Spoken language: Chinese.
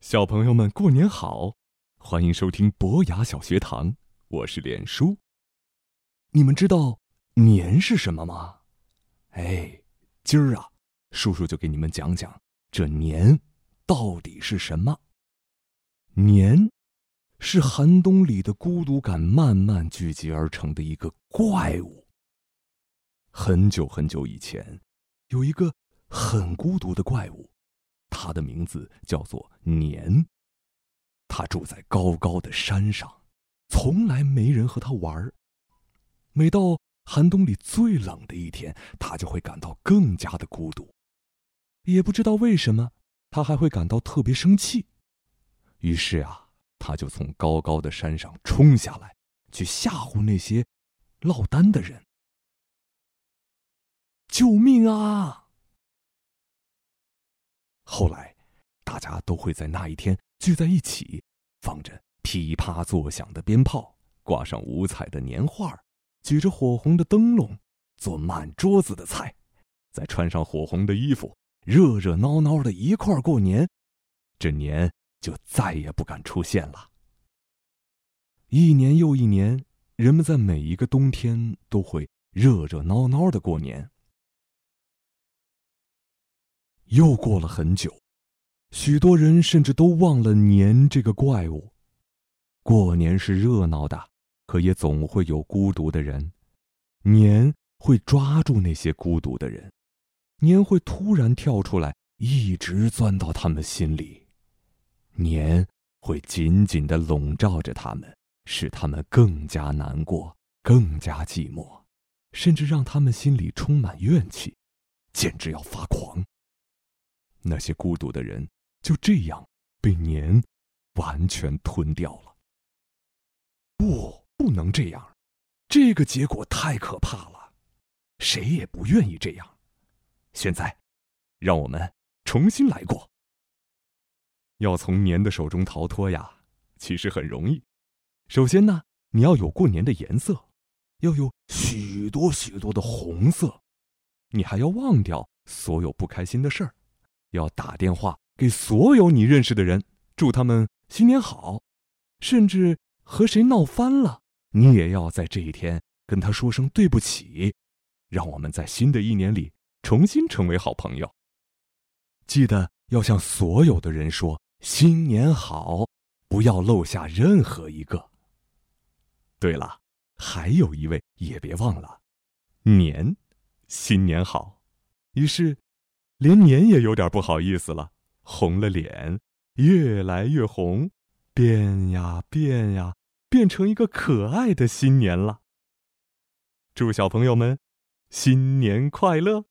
小朋友们，过年好！欢迎收听博雅小学堂，我是脸叔。你们知道年是什么吗？哎，今儿啊，叔叔就给你们讲讲这年到底是什么。年是寒冬里的孤独感慢慢聚集而成的一个怪物。很久很久以前，有一个很孤独的怪物。他的名字叫做年。他住在高高的山上，从来没人和他玩儿。每到寒冬里最冷的一天，他就会感到更加的孤独。也不知道为什么，他还会感到特别生气。于是啊，他就从高高的山上冲下来，去吓唬那些落单的人。救命啊！后来，大家都会在那一天聚在一起，放着噼啪作响的鞭炮，挂上五彩的年画，举着火红的灯笼，做满桌子的菜，再穿上火红的衣服，热热闹闹的一块过年。这年就再也不敢出现了。一年又一年，人们在每一个冬天都会热热闹闹的过年。又过了很久，许多人甚至都忘了年这个怪物。过年是热闹的，可也总会有孤独的人。年会抓住那些孤独的人，年会突然跳出来，一直钻到他们心里。年会紧紧的笼罩着他们，使他们更加难过，更加寂寞，甚至让他们心里充满怨气，简直要发狂。那些孤独的人就这样被年完全吞掉了。不，不能这样，这个结果太可怕了，谁也不愿意这样。现在，让我们重新来过。要从年的手中逃脱呀，其实很容易。首先呢，你要有过年的颜色，要有许多许多的红色。你还要忘掉所有不开心的事儿。要打电话给所有你认识的人，祝他们新年好，甚至和谁闹翻了，你也要在这一天跟他说声对不起，让我们在新的一年里重新成为好朋友。记得要向所有的人说新年好，不要漏下任何一个。对了，还有一位也别忘了，年，新年好。于是。连年也有点不好意思了，红了脸，越来越红，变呀变呀，变成一个可爱的新年了。祝小朋友们新年快乐！